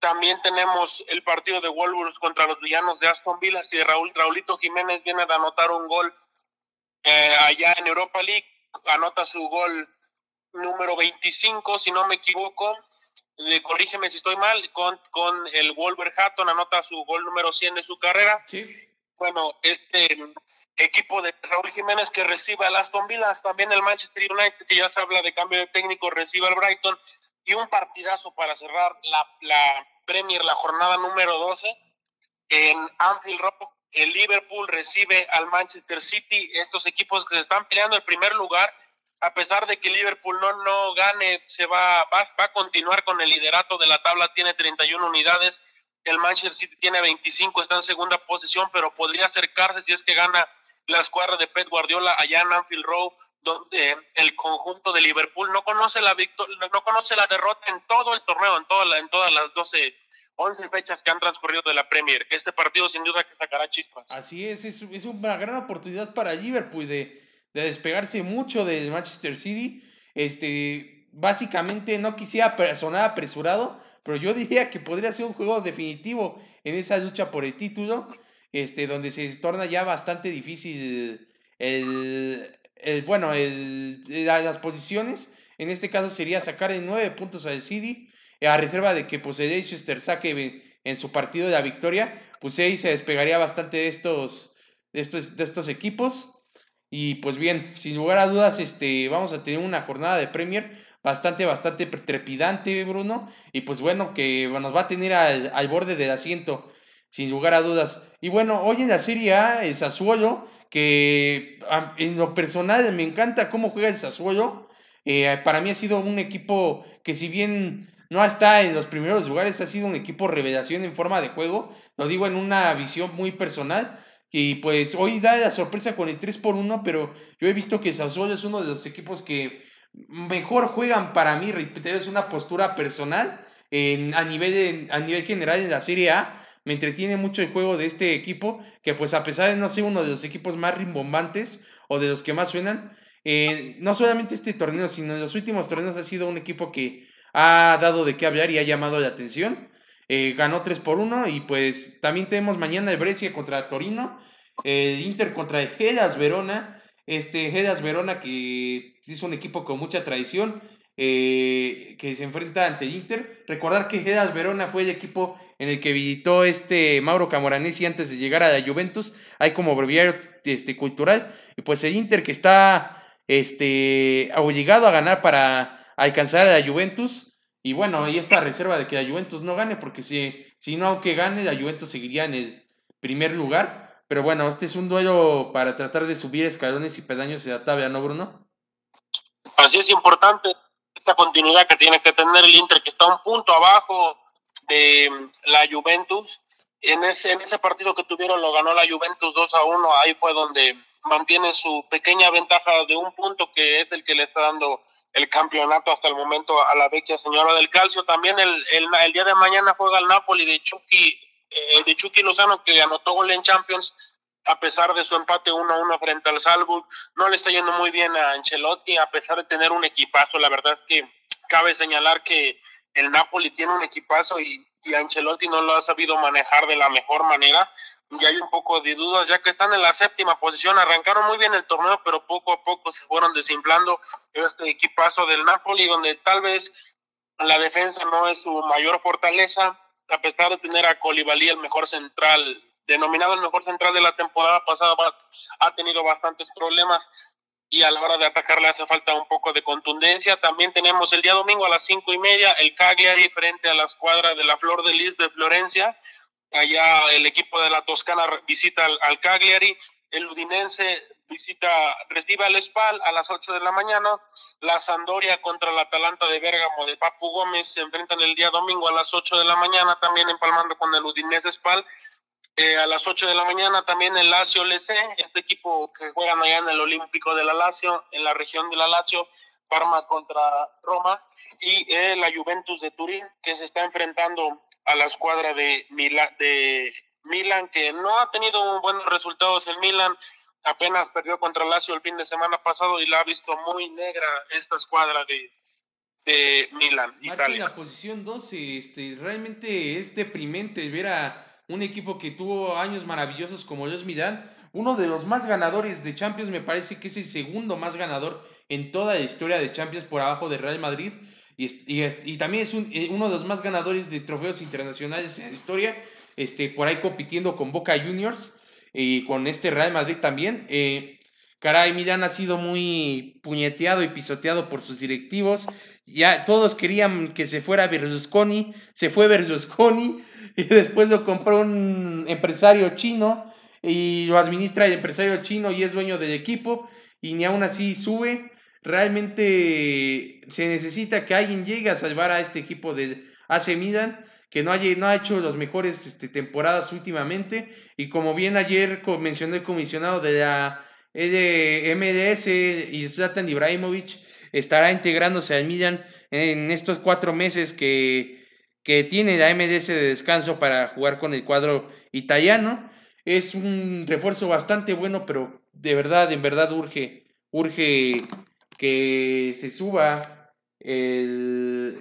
También tenemos el partido de Wolves contra los villanos de Aston Villa, y Raúl, Raulito Jiménez viene de anotar un gol eh, allá en Europa League, anota su gol número 25, si no me equivoco. Le, corrígeme si estoy mal, con, con el Wolverhampton anota su gol número 100 de su carrera. Sí. Bueno, este equipo de Raúl Jiménez que recibe al Aston Villa, también el Manchester United, que ya se habla de cambio de técnico, recibe al Brighton, y un partidazo para cerrar la, Premier, la jornada número 12, en Anfield Rock, el Liverpool recibe al Manchester City, estos equipos que se están peleando el primer lugar, a pesar de que Liverpool no, no gane, se va, va, a continuar con el liderato de la tabla, tiene 31 unidades, el Manchester City tiene 25, está en segunda posición, pero podría acercarse si es que gana la escuadra de Pep Guardiola allá en Anfield Road, donde el conjunto de Liverpool no conoce la no conoce la derrota en todo el torneo, en, toda en todas las 12 11 fechas que han transcurrido de la Premier. Este partido sin duda que sacará chispas. Así es, es, es una gran oportunidad para Liverpool de, de, despegarse mucho del Manchester City. Este, básicamente no quisiera sonar apresurado, pero yo diría que podría ser un juego definitivo en esa lucha por el título, este, donde se torna ya bastante difícil el, bueno, el, las posiciones. En este caso sería sacar en nueve puntos al City a reserva de que pues, el Leicester saque en su partido de la victoria, pues ahí se despegaría bastante de estos, de estos, de estos equipos. Y pues bien, sin lugar a dudas, este, vamos a tener una jornada de Premier bastante, bastante trepidante, Bruno. Y pues bueno, que nos va a tener al, al borde del asiento, sin lugar a dudas. Y bueno, hoy en la Serie A, el Sassuolo, que en lo personal me encanta cómo juega el Sassuolo. Eh, para mí ha sido un equipo que si bien no está en los primeros lugares, ha sido un equipo revelación en forma de juego, lo digo en una visión muy personal, y pues hoy da la sorpresa con el 3 por 1, pero yo he visto que Sassuolo es uno de los equipos que mejor juegan para mí, es una postura personal en, a, nivel, a nivel general en la Serie A. Me entretiene mucho el juego de este equipo, que pues a pesar de no ser uno de los equipos más rimbombantes o de los que más suenan, eh, no solamente este torneo, sino en los últimos torneos ha sido un equipo que ha dado de qué hablar y ha llamado la atención. Eh, ganó 3 por 1 y pues también tenemos mañana el Brescia contra Torino, el Inter contra el Verona, este Verona que es un equipo con mucha tradición, eh, que se enfrenta ante el Inter. Recordar que Hellas Verona fue el equipo en el que visitó este Mauro Camoranesi antes de llegar a la Juventus, hay como breviario este, cultural, y pues el Inter que está este, obligado a ganar para alcanzar a la Juventus. Y bueno, ahí está reserva de que la Juventus no gane, porque si, si no, aunque gane, la Juventus seguiría en el primer lugar. Pero bueno, este es un duelo para tratar de subir escalones y pedaños de la tabla, ¿no, Bruno? Así es importante esta continuidad que tiene que tener el Inter, que está un punto abajo de la Juventus. En ese, en ese partido que tuvieron lo ganó la Juventus 2 a 1, ahí fue donde mantiene su pequeña ventaja de un punto que es el que le está dando el campeonato hasta el momento a la vecchia señora del calcio. También el, el, día de mañana juega el Napoli de Chucky, eh, de Chucky Lozano, que anotó gol en Champions, a pesar de su empate 1-1 frente al Salzburg. No le está yendo muy bien a Ancelotti, a pesar de tener un equipazo. La verdad es que cabe señalar que el Napoli tiene un equipazo y, y Ancelotti no lo ha sabido manejar de la mejor manera y hay un poco de dudas ya que están en la séptima posición. Arrancaron muy bien el torneo, pero poco a poco se fueron desimplando este equipazo del Napoli, donde tal vez la defensa no es su mayor fortaleza, a pesar de tener a Colibali, el mejor central denominado el mejor central de la temporada pasada, ha tenido bastantes problemas y a la hora de atacar le hace falta un poco de contundencia. También tenemos el día domingo a las cinco y media el Cagliari frente a la escuadra de la Flor de Lis de Florencia. Allá el equipo de la Toscana visita al, Cagliari. El Udinense visita, recibe al Spal a las 8 de la mañana. La Sandoria contra la Atalanta de Bérgamo de Papu Gómez se enfrentan el día domingo a las 8 de la mañana, también empalmando con el Udinese Spal. Eh, a las 8 de la mañana también el Lazio LC, este equipo que juegan allá en el Olímpico de la Lazio, en la región de la Lazio, Parma contra Roma, y eh, la Juventus de Turín, que se está enfrentando a la escuadra de, Mila, de Milan, que no ha tenido buenos resultados en Milan, apenas perdió contra Lazio el fin de semana pasado y la ha visto muy negra esta escuadra de, de Milan. Italia. la posición 12, este, realmente es deprimente ver a un equipo que tuvo años maravillosos como los Milan, uno de los más ganadores de Champions, me parece que es el segundo más ganador en toda la historia de Champions por abajo de Real Madrid. Y, y, también es eh, uno de los más ganadores de trofeos internacionales en la historia, este, por ahí compitiendo con Boca Juniors y con este Real Madrid también. Eh, caray, Milan ha sido muy puñeteado y pisoteado por sus directivos. Ya todos querían que se fuera Berlusconi, se fue Berlusconi, y después lo compró un empresario chino y lo administra el empresario chino y es dueño del equipo y ni aún así sube. Realmente se necesita que alguien llegue a salvar a este equipo de AC Milan que no, haya, no ha hecho las mejores este, temporadas últimamente y como bien ayer mencionó el comisionado de la MLS y Zlatan Ibrahimovic estará integrándose al Milan en estos cuatro meses que que tiene la MDS de descanso para jugar con el cuadro italiano. Es un refuerzo bastante bueno, pero de verdad, en verdad urge, urge que se suba el,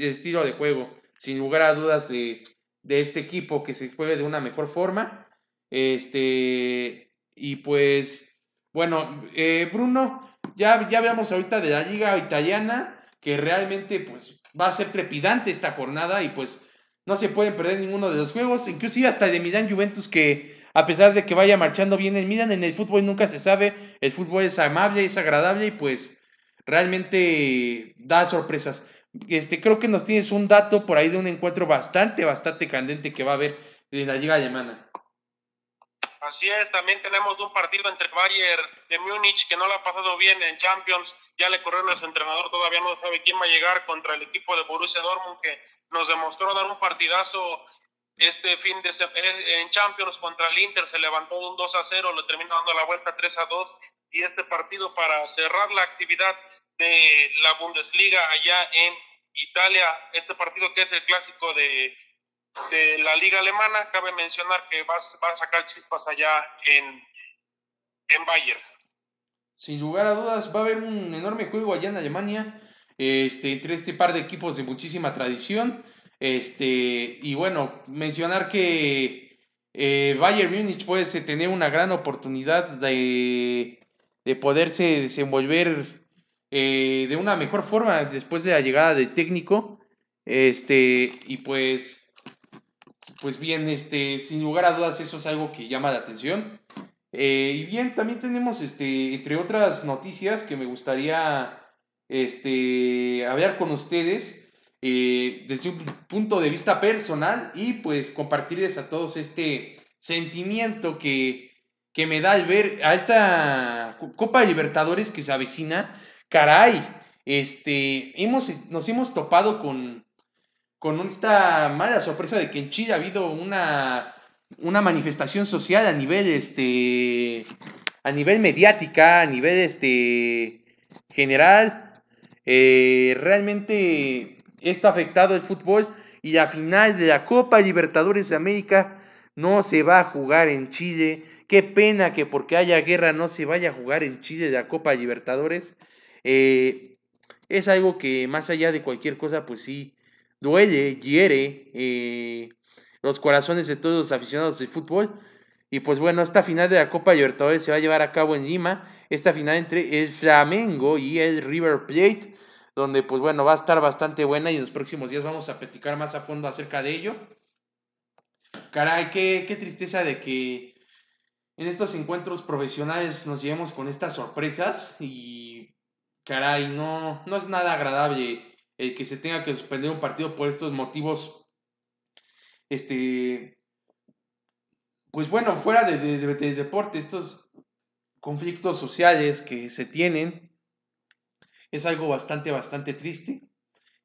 estilo de juego, sin lugar a dudas, de, este equipo que se juegue de una mejor forma. Este, y pues, bueno, eh, Bruno, ya, ya veamos ahorita de la liga italiana, que realmente, pues, va a ser trepidante esta jornada y pues no se pueden perder ninguno de los juegos, inclusive hasta de Milan Juventus que a pesar de que vaya marchando bien el Milan, en el fútbol nunca se sabe, el fútbol es amable, es agradable y pues realmente da sorpresas. Este, creo que nos tienes un dato por ahí de un encuentro bastante, bastante candente que va a haber en la liga alemana. Así es, también tenemos un partido entre Bayern de Múnich que no lo ha pasado bien en Champions, ya le corrió a su entrenador, todavía no sabe quién va a llegar contra el equipo de Borussia Dortmund que nos demostró dar un partidazo este fin de eh, en Champions contra el Inter, se levantó un 2 a 0, le terminó dando la vuelta 3 a 2 y este partido para cerrar la actividad de la Bundesliga allá en Italia, este partido que es el clásico de de la liga alemana, cabe mencionar que va, a sacar chispas allá en, en Bayern. Sin lugar a dudas, va a haber un enorme juego allá en Alemania, este, entre este par de equipos de muchísima tradición. Este, y bueno, mencionar que eh, Bayern Múnich puede tener una gran oportunidad de, de poderse desenvolver eh, de una mejor forma después de la llegada del técnico. Este, y pues pues bien, este, sin lugar a dudas eso es algo que llama la atención. Eh, y bien, también tenemos, este, entre otras noticias que me gustaría este, hablar con ustedes eh, desde un punto de vista personal y pues compartirles a todos este sentimiento que, que me da al ver a esta Copa de Libertadores que se avecina. Caray, este, hemos, nos hemos topado con, con esta mala sorpresa de que en Chile ha habido una, una manifestación social a nivel, este, a nivel mediática, a nivel este, general. Eh, realmente esto ha afectado el fútbol y la final de la Copa Libertadores de América no se va a jugar en Chile. Qué pena que porque haya guerra no se vaya a jugar en Chile la Copa Libertadores. Eh, es algo que más allá de cualquier cosa, pues sí, duele, hiere eh, los corazones de todos los aficionados del fútbol. Y pues bueno, esta final de la Copa Libertadores se va a llevar a cabo en Lima. Esta final entre el Flamengo y el River Plate, donde pues bueno, va a estar bastante buena y en los próximos días vamos a platicar más a fondo acerca de ello. Caray, qué, qué tristeza de que en estos encuentros profesionales nos llevemos con estas sorpresas y caray, no, no es nada agradable que se tenga que suspender un partido por estos motivos, este, pues bueno, fuera de, de deporte, estos conflictos sociales que se tienen, es algo bastante, bastante triste.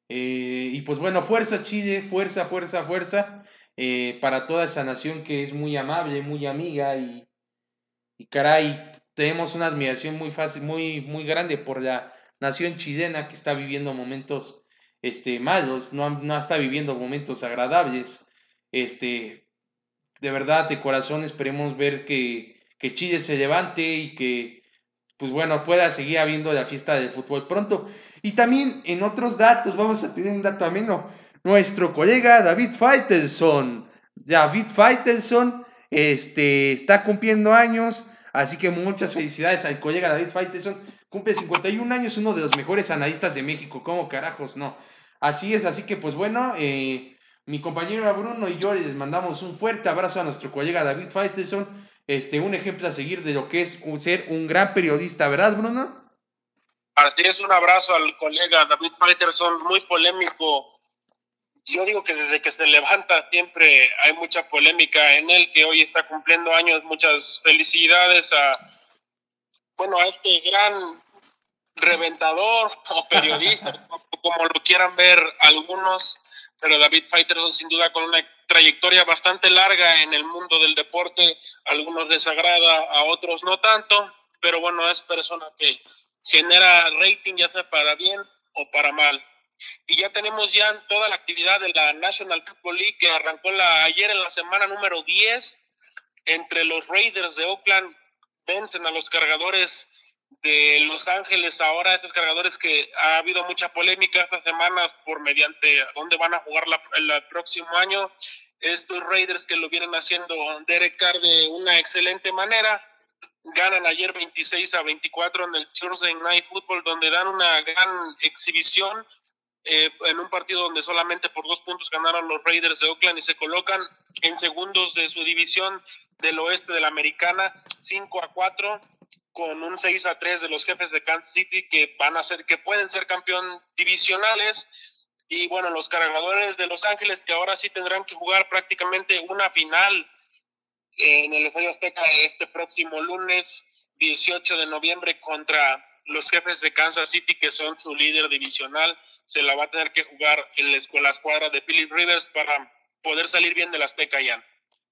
Eh, y pues bueno, fuerza Chile, fuerza, fuerza, fuerza eh, para toda esa nación que es muy amable, muy amiga y, y caray, tenemos una admiración muy fácil, muy, muy grande por la nación chilena que está viviendo momentos este, malos, no, no está viviendo momentos agradables. Este, de verdad, de corazón, esperemos ver que, que Chile se levante y que pues bueno, pueda seguir habiendo la fiesta del fútbol pronto. Y también en otros datos, vamos a tener un dato ameno. Nuestro colega David Faitelson, David Faitelson, este, está cumpliendo años, así que muchas felicidades al colega David Faitelson. Cumple 51 años, uno de los mejores analistas de México, ¿cómo carajos no? Así es, así que pues bueno, eh, mi compañero Bruno y yo les mandamos un fuerte abrazo a nuestro colega David Faitelson este, un ejemplo a seguir de lo que es ser un gran periodista, ¿verdad, Bruno? Así es, un abrazo al colega David Faitelson, muy polémico. Yo digo que desde que se levanta siempre hay mucha polémica en él, que hoy está cumpliendo años. Muchas felicidades a, bueno, a este gran reventador o periodista, como lo quieran ver algunos, pero David Faitelson sin duda con una trayectoria bastante larga en el mundo del deporte, algunos les agrada, a otros no tanto, pero bueno, es persona que genera rating ya sea para bien o para mal. Y ya tenemos ya toda la actividad de la National Football League que arrancó la, ayer en la semana número 10 entre los Raiders de Oakland vencen a los cargadores de Los Ángeles ahora, esos cargadores que ha habido mucha polémica esta semana por mediante dónde van a jugar el próximo año. Estos Raiders que lo vienen haciendo Derek Carr de una excelente manera, ganan ayer 26 a 24 en el Thursday Night Football, donde dan una gran exhibición eh, en un partido donde solamente por dos puntos ganaron los Raiders de Oakland y se colocan en segundos de su división del oeste de la americana, 5 a 4 con un 6 a 3 de los jefes de Kansas City que van a ser, que pueden ser campeón divisionales. Y bueno, los cargadores de Los Ángeles que ahora sí tendrán que jugar prácticamente una final en el Estadio Azteca este próximo lunes 18 de noviembre contra los jefes de Kansas City que son su líder divisional. Se la va a tener que jugar en la escuadra de Philip Rivers para poder salir bien del Azteca ya.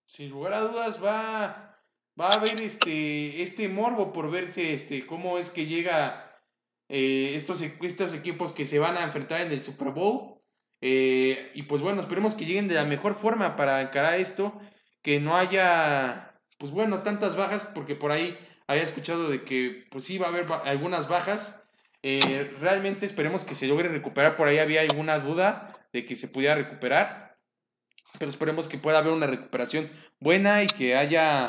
Sin lugar a dudas va va a haber este, este morbo por verse este, cómo es que llega eh, estos, estos equipos que se van a enfrentar en el Super Bowl. Eh, y pues bueno, esperemos que lleguen de la mejor forma para encarar esto, que no haya, pues bueno, tantas bajas, porque por ahí había escuchado de que pues sí va a haber algunas bajas. Eh, realmente esperemos que se logre recuperar, por ahí había alguna duda de que se pudiera recuperar, pero esperemos que pueda haber una recuperación buena y que haya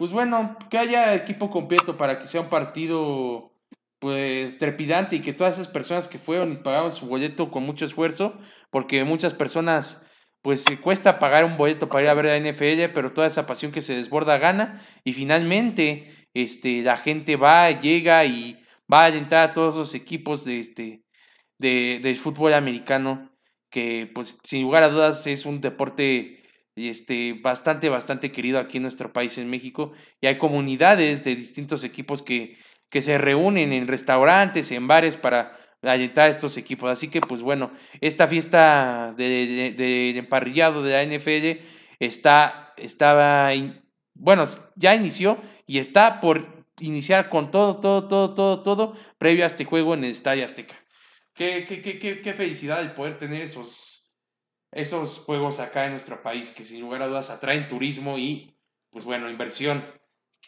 pues bueno, que haya equipo completo para que sea un partido pues trepidante y que todas esas personas que fueron y pagaron su boleto con mucho esfuerzo, porque muchas personas pues se cuesta pagar un boleto para ir a ver la NFL, pero toda esa pasión que se desborda gana y finalmente este la gente va, llega y va a alentar a todos los equipos de este de, del fútbol americano que pues sin lugar a dudas es un deporte este, bastante, bastante querido aquí en nuestro país, en México, y hay comunidades de distintos equipos que, que se reúnen en restaurantes, en bares para alentar a estos equipos. Así que, pues bueno, esta fiesta de, de, emparrillado de la NFL está, estaba, bueno, ya inició y está por iniciar con todo, todo, todo, todo, todo, previo a este juego en el Estadio Azteca. Qué, qué, qué, qué felicidad el poder tener esos esos juegos acá en nuestro país que sin lugar a dudas atraen turismo y, pues bueno, inversión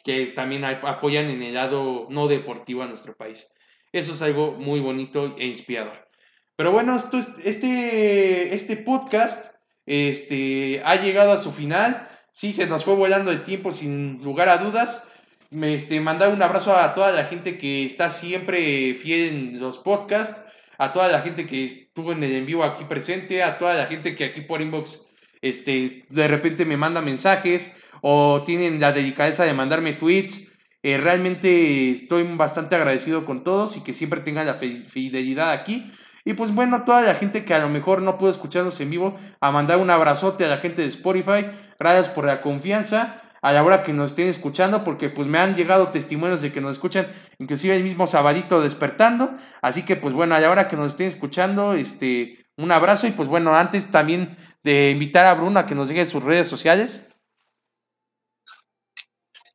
que también apoyan en el lado no deportivo a nuestro país. Eso es algo muy bonito e inspirador. Pero bueno, esto, este, este podcast este, ha llegado a su final. Sí, se nos fue volando el tiempo sin lugar a dudas. Este, mandar un abrazo a toda la gente que está siempre fiel en los podcasts a toda la gente que estuvo en el en vivo aquí presente, a toda la gente que aquí por inbox este, de repente me mandan mensajes o tienen la delicadeza de mandarme tweets. Eh, realmente estoy bastante agradecido con todos y que siempre tengan la fidelidad aquí. Y pues bueno, toda la gente que a lo mejor no pudo escucharnos en vivo, a mandar un abrazote a la gente de Spotify. Gracias por la confianza a la hora que nos estén escuchando, porque pues me han llegado testimonios de que nos escuchan, inclusive el mismo sabadito despertando. Así que pues bueno, a la que nos estén escuchando, este, un abrazo y pues bueno, antes también de invitar a Bruno a que nos diga sus redes sociales.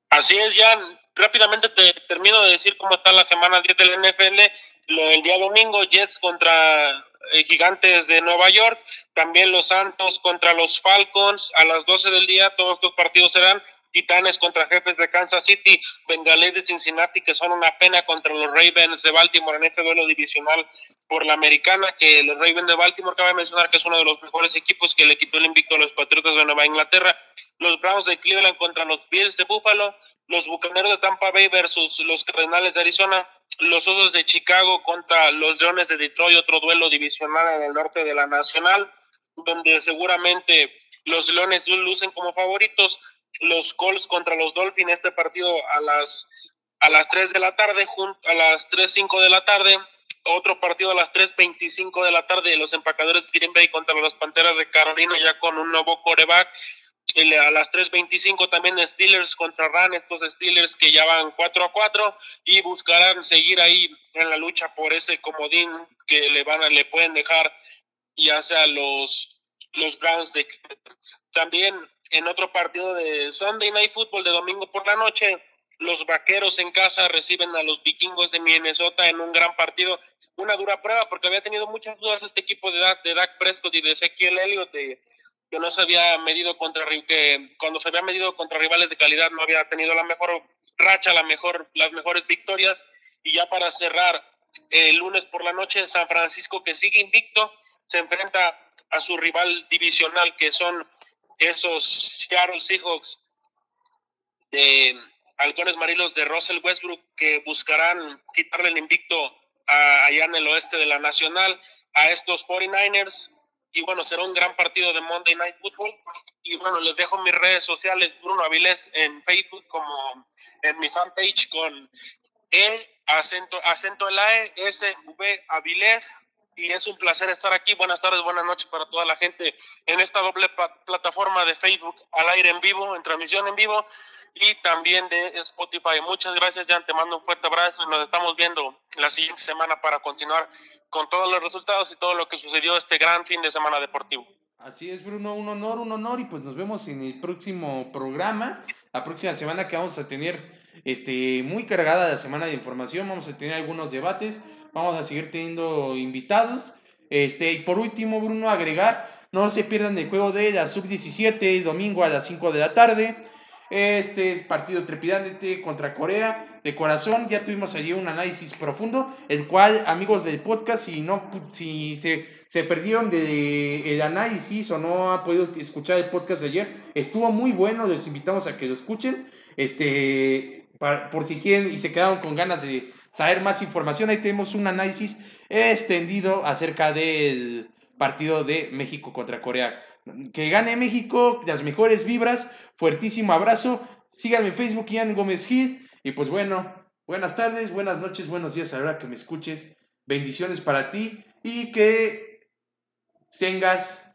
Así es, ya rápidamente te termino de decir cómo está la semana 10 del NFL. El día domingo, Jets contra eh, Gigantes de Nueva York, también los Santos contra los Falcons a las 12 del día, todos estos partidos serán Titanes contra Jefes de Kansas City, Bengalés de Cincinnati, que son una pena contra los Ravens de Baltimore en este duelo divisional por la americana, que los Ravens de Baltimore, cabe mencionar que es uno de los mejores equipos que le quitó el invicto a los Patriotas de Nueva Inglaterra, los Browns de Cleveland contra los Bills de Buffalo, los Bucaneros de Tampa Bay versus los Cardenales de Arizona, los Osos de Chicago contra los Leones de Detroit, otro duelo divisional en el norte de la Nacional, donde seguramente los Leones lucen como favoritos, los Colts contra los Dolphins, este partido a las a las 3 de la tarde, a las 3.05 de la tarde, otro partido a las 3.25 de la tarde, los empacadores de Green Bay contra las Panteras de Carolina, ya con un nuevo coreback. A las 3.25 también Steelers contra Ran, estos Steelers que ya van 4 a 4 y buscarán seguir ahí en la lucha por ese comodín que le van a, le pueden dejar ya sea los, los Browns de también en otro partido de Sunday Night Football de domingo por la noche, los vaqueros en casa reciben a los vikingos de Minnesota en un gran partido. Una dura prueba porque había tenido muchas dudas este equipo de Dak, Prescott y de Ezequiel Elliott de, que no se había medido contra que cuando se había medido contra rivales de calidad no había tenido la mejor racha, la mejor, las mejores victorias. Y ya para cerrar, el lunes por la noche, San Francisco, que sigue invicto, se enfrenta a su rival divisional, que son esos Seattle Seahawks de Halcones Marilos de Russell Westbrook, que buscarán quitarle el invicto allá en el oeste de la Nacional a estos 49ers y bueno, será un gran partido de Monday Night Football. Y bueno, les dejo mis redes sociales, Bruno Avilés en Facebook como en mi fanpage con E, acento, acento la E, S, V, Avilés. Y es un placer estar aquí. Buenas tardes, buenas noches para toda la gente en esta doble plataforma de Facebook al aire en vivo, en transmisión en vivo y también de Spotify. Muchas gracias, Jan. Te mando un fuerte abrazo y nos estamos viendo la siguiente semana para continuar con todos los resultados y todo lo que sucedió este gran fin de semana deportivo. Así es, Bruno, un honor, un honor y pues nos vemos en el próximo programa, la próxima semana que vamos a tener este, muy cargada la semana de información, vamos a tener algunos debates, vamos a seguir teniendo invitados. Este, y por último, Bruno, agregar, no se pierdan el juego de la sub-17 el domingo a las 5 de la tarde. Este es partido trepidante contra Corea. De corazón, ya tuvimos allí un análisis profundo, el cual, amigos del podcast, si no, si se, se perdieron de el análisis o no han podido escuchar el podcast de ayer, estuvo muy bueno, les invitamos a que lo escuchen. Este, por si quieren y se quedaron con ganas de saber más información, ahí tenemos un análisis extendido acerca del partido de México contra Corea. Que gane México, las mejores vibras, fuertísimo abrazo. Síganme en Facebook, Ian Gómez Gil. Y pues bueno, buenas tardes, buenas noches, buenos días a la hora que me escuches. Bendiciones para ti y que tengas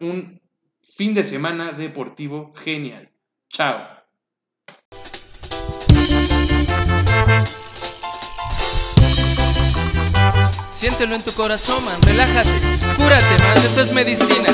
un fin de semana deportivo genial. Chao. Siéntelo en tu corazón, man, relájate, cúrate, man, esto es medicina.